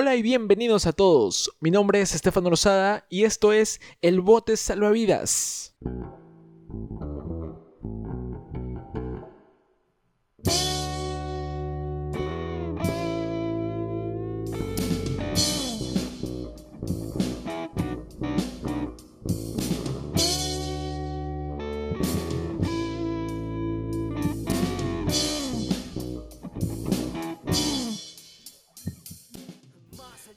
Hola y bienvenidos a todos. Mi nombre es Estefano Rosada y esto es El Bote Salvavidas.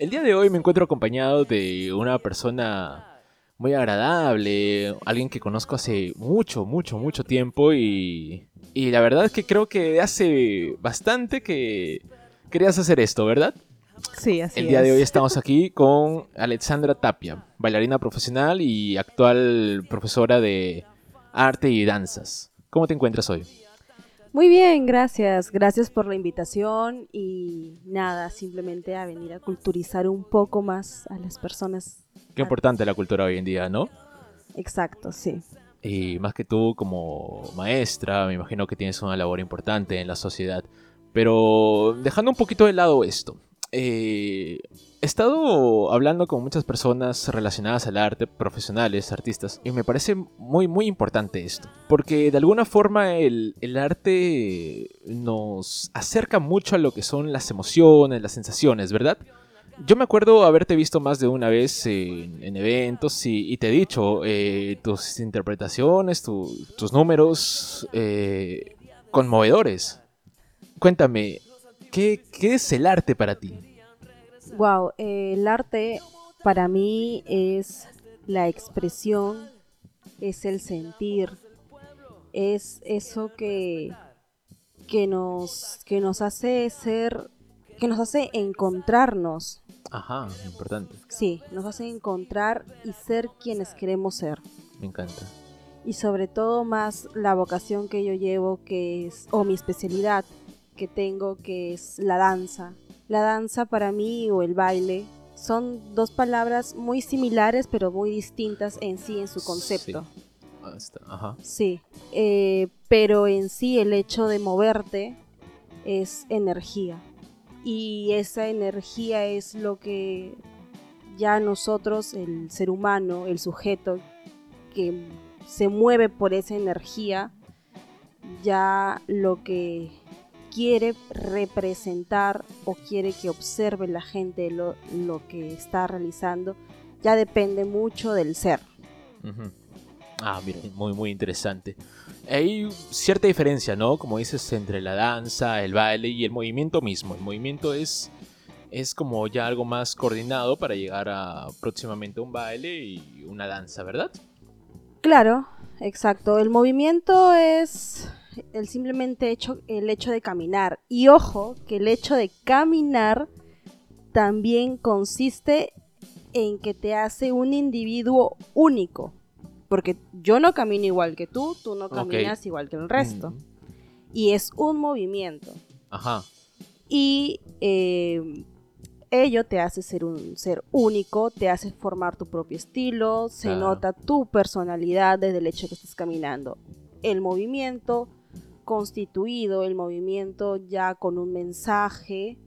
El día de hoy me encuentro acompañado de una persona muy agradable, alguien que conozco hace mucho, mucho, mucho tiempo y, y la verdad es que creo que hace bastante que querías hacer esto, ¿verdad? Sí, así El día de es. hoy estamos aquí con Alexandra Tapia, bailarina profesional y actual profesora de arte y danzas. ¿Cómo te encuentras hoy? Muy bien, gracias. Gracias por la invitación y nada, simplemente a venir a culturizar un poco más a las personas. Qué importante la cultura hoy en día, ¿no? Exacto, sí. Y más que tú como maestra, me imagino que tienes una labor importante en la sociedad. Pero dejando un poquito de lado esto, eh, he estado hablando con muchas personas relacionadas al arte, profesionales, artistas, y me parece muy, muy importante esto. Porque de alguna forma el, el arte nos acerca mucho a lo que son las emociones, las sensaciones, ¿verdad? Yo me acuerdo haberte visto más de una vez en, en eventos y, y te he dicho, eh, tus interpretaciones, tu- tus números eh, conmovedores. Cuéntame, ¿qué, ¿qué es el arte para ti? Wow, el arte para mí es la expresión, es el sentir, es eso que, que, nos, que nos hace ser, que nos hace encontrarnos. Ajá, importante, Sí, nos hace encontrar y ser quienes queremos ser. me encanta. Y sobre todo más la vocación que yo llevo, que es, o mi especialidad que tengo, que es la danza. La danza para mí o el baile son dos palabras muy similares pero muy distintas en sí en su concepto. Está, Ajá, Sí, eh, pero en sí el hecho de moverte es energía. Y esa energía es lo que ya nosotros, el ser humano, el sujeto que se mueve por esa energía, ya lo que quiere representar o quiere que observe la gente lo, lo que está realizando, ya depende mucho del ser. Ah, mira, muy, muy interesante. Hay cierta diferencia, ¿no? Como dices, entre la danza, el baile y el movimiento mismo. El movimiento es, es como ya algo más coordinado para llegar a próximamente un baile y una danza, ¿verdad? Claro, exacto. El movimiento es el simplemente hecho, el hecho de caminar. Y ojo, que el hecho de caminar también consiste en que te hace un individuo único. Porque yo no camino igual que tú, tú no caminas igual que el resto. Mm, Y es un movimiento. Ajá. Y eh, ello te hace ser un ser único, te hace formar tu propio estilo, se Claro. nota tu personalidad desde el hecho que estás caminando. El movimiento constituido, el movimiento ya con un mensaje,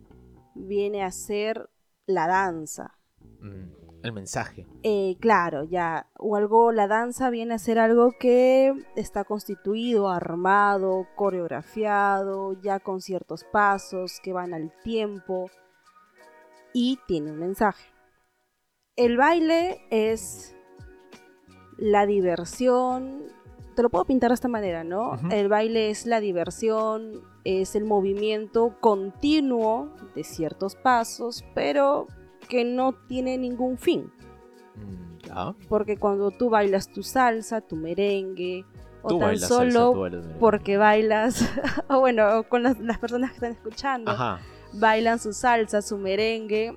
viene a ser la danza. Mm, El mensaje. Eh, claro, ya, o algo, la danza viene a ser algo que está constituido, armado, coreografiado, ya con ciertos pasos que van al tiempo y tiene un mensaje. El baile es la diversión, te lo puedo pintar de esta manera, ¿no? El baile es la diversión, es el movimiento continuo de ciertos pasos, pero que no tiene ningún fin. Mm, ya. Porque cuando tú bailas tu salsa, tu merengue, o Tú tan salsa, solo bailas porque bailas, o bueno, con las, las personas que están escuchando, Ajá. bailan su salsa, su merengue,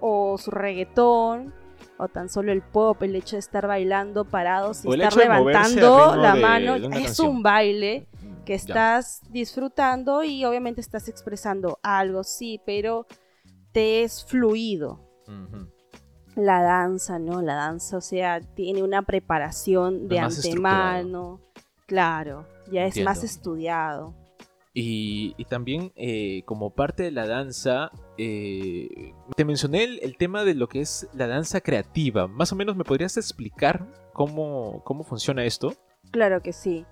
o su reggaetón, o tan solo el pop, el hecho de estar bailando parados y estar levantando la de- mano, de es canción. un baile Mm, que ya. estás disfrutando y obviamente estás expresando algo, sí, pero te es fluido la danza, ¿no? La danza, o sea, tiene una preparación de antemano. Claro, ya es más estudiado. Y, también eh, como parte de la danza, eh, te mencioné el, tema de lo que es la danza creativa. Más o menos me podrías explicar cómo, cómo funciona esto. Claro que sí.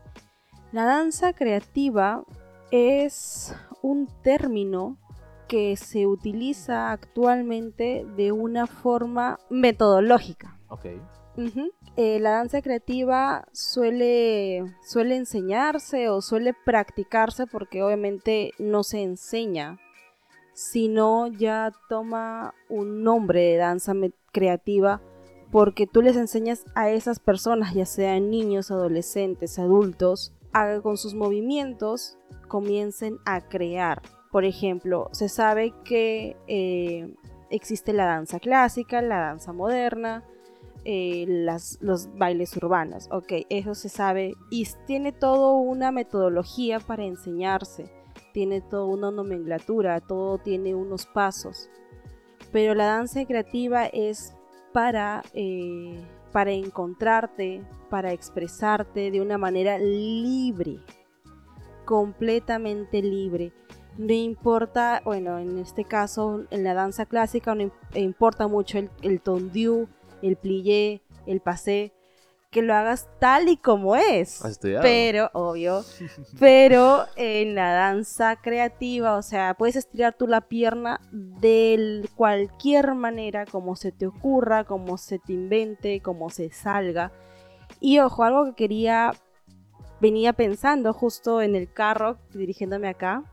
La danza creativa es un término que se utiliza actualmente de una forma metodológica. Okay. Eh, la danza creativa suele, suele enseñarse o suele practicarse porque obviamente no se enseña, sino ya toma un nombre de danza creativa porque tú les enseñas a esas personas, ya sean niños, adolescentes, adultos, a con sus movimientos comiencen a crear. Por ejemplo, se sabe que eh, existe la danza clásica, la danza moderna, eh, los bailes urbanos. Ok, eso se sabe y tiene toda una metodología para enseñarse, tiene toda una nomenclatura, todo tiene unos pasos. Pero la danza creativa es para, eh, para encontrarte, para expresarte de una manera libre, completamente libre. No importa, bueno, en este caso, en la danza clásica no importa mucho el, el tondiu, el plié, el pasé, que lo hagas tal y como es. Pero, obvio, pero en la danza creativa, o sea, puedes estirar tú la pierna de cualquier manera, como se te ocurra, como se te invente, como se salga. Y ojo, algo que quería, venía pensando justo en el carro, dirigiéndome acá,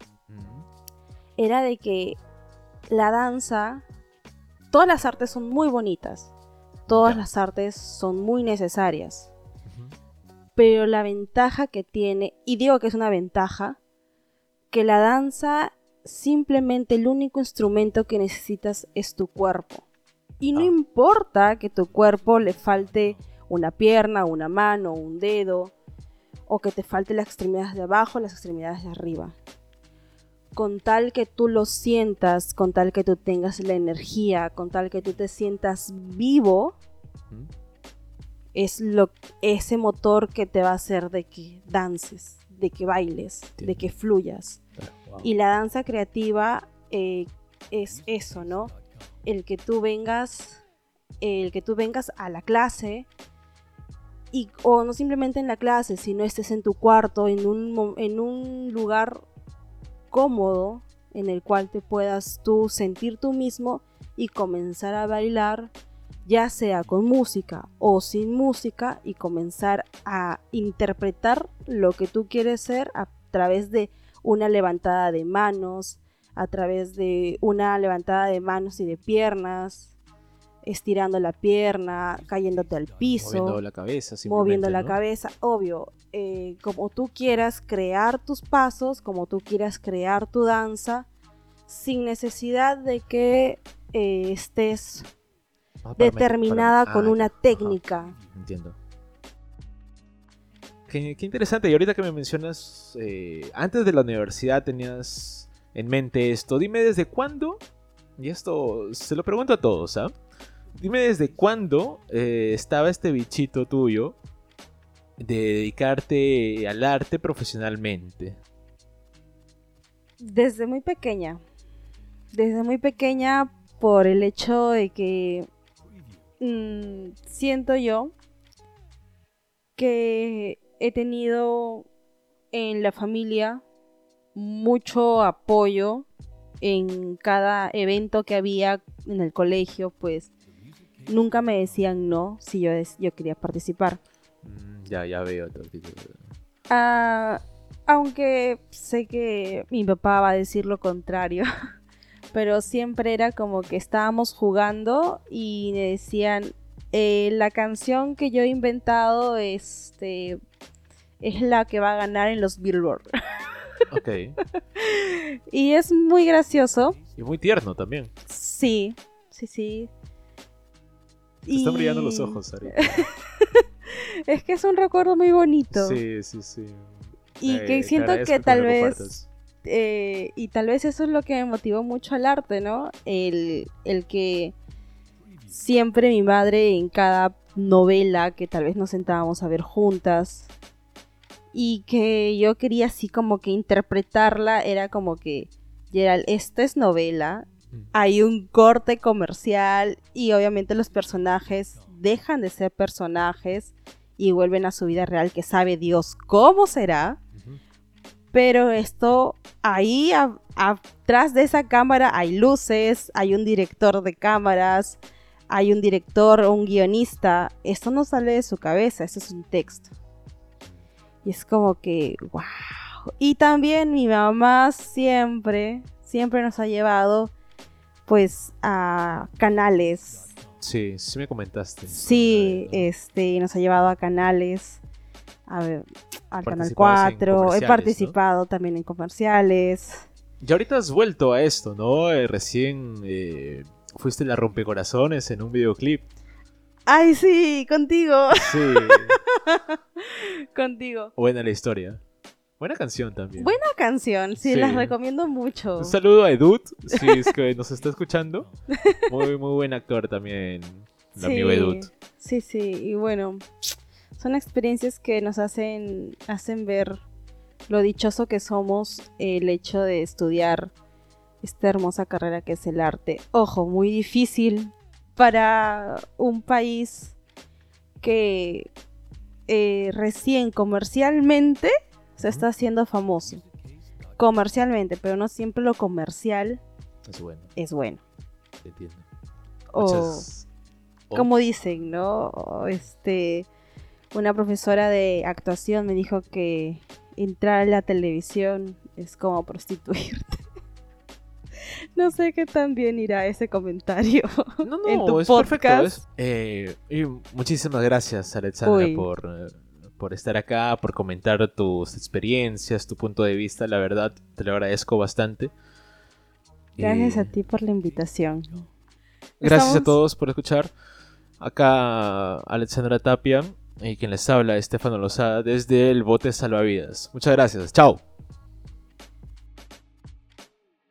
era de que la danza, todas las artes son muy bonitas, todas las artes son muy necesarias. Pero la ventaja que tiene, y digo que es una ventaja, que la danza simplemente el único instrumento que necesitas es tu cuerpo. Y no ah. importa que tu cuerpo le falte una pierna, una mano, un dedo, o que te falte las extremidades de abajo, las extremidades de arriba con tal que tú lo sientas, con tal que tú tengas la energía, con tal que tú te sientas vivo, es lo, ese motor que te va a hacer de que dances, de que bailes, de que fluyas. Y la danza creativa eh, es eso, ¿no? El que tú vengas, el que tú vengas a la clase y, o no simplemente en la clase, sino estés en tu cuarto, en un, en un lugar cómodo en el cual te puedas tú sentir tú mismo y comenzar a bailar, ya sea con música o sin música, y comenzar a interpretar lo que tú quieres ser a través de una levantada de manos, a través de una levantada de manos y de piernas, estirando la pierna, cayéndote al piso, moviendo la cabeza, moviendo la cabeza, obvio, eh, como tú quieras crear tus pasos, como tú quieras crear tu danza, sin necesidad de que eh, estés ah, determinada con ah, una técnica. entiendo. Qué, interesante. Y ahorita que me mencionas, eh, antes de la universidad tenías en mente esto. Dime desde cuándo, y esto se lo pregunto a todos, ¿ah? Dime desde cuándo eh, estaba este bichito tuyo de dedicarte al arte profesionalmente. Desde muy pequeña. Desde muy pequeña por el hecho de que mm, siento yo que he tenido en la familia mucho apoyo en cada evento que había en el colegio, pues nunca me decían no si yo, yo quería participar. Mm, ya, ya veo. Ah, aunque sé que mi papá va a decir lo contrario, pero siempre era como que estábamos jugando y me decían, eh, la canción que yo he inventado este, es la que va a ganar en los Billboard. Ok. y es muy gracioso. Y muy tierno también. Sí, sí, sí. Te están brillando los ojos, Ari. es que es un recuerdo muy bonito. Sí, sí, sí. Y que siento que tal vez... Eh, y tal vez eso es lo que me motivó mucho al arte, ¿no? El, el que siempre mi madre en cada novela que tal vez nos sentábamos a ver juntas, y que yo quería así como que interpretarla, era como que, Gerald, esta es novela. Hay un corte comercial y obviamente los personajes dejan de ser personajes y vuelven a su vida real, que sabe Dios cómo será. Pero esto, ahí a- atrás de esa cámara hay luces, hay un director de cámaras, hay un director un guionista. Esto no sale de su cabeza, esto es un texto. Y es como que, wow. Y también mi mamá siempre, siempre nos ha llevado pues a canales. Sí, sí me comentaste. Sí, este, nos ha llevado a canales, a ver, al Canal Participabas en 4, he participado también en comerciales. Y ahorita has vuelto a esto, ¿no? Eh, recién eh, fuiste la rompecorazones en un videoclip. Ay, sí, contigo, Sí, contigo. buena la historia. Buena canción también. Buena canción, sí, Sí. las recomiendo mucho. Un saludo a Edut, si es que nos está escuchando. Muy, muy buen actor también, el Sí, amigo Edut. Sí, sí, y bueno, son experiencias que nos hacen, hacen ver lo dichoso que somos el hecho de estudiar esta hermosa carrera que es el arte. Ojo, muy difícil para un país que eh, recién comercialmente se está haciendo famoso. Comercialmente, pero no siempre lo comercial Es bueno, es bueno. entiendo. O- como dicen, ¿no? O, Este, una profesora de actuación me dijo que entrar a la televisión es como prostituirte. no sé qué tan bien irá ese comentario. No, no, en tu es perfecto. podcast. es- eh, y muchísimas gracias, Alexandra, Uy. por, eh, por estar acá, por comentar tus experiencias, tu punto de vista. La verdad, te lo agradezco bastante. Gracias a ti por la invitación. Gracias a todos por escuchar. Acá Alexandra Tapia y quien les habla, Estefano Lozada, desde el Bote Salvavidas. Muchas gracias. Chao.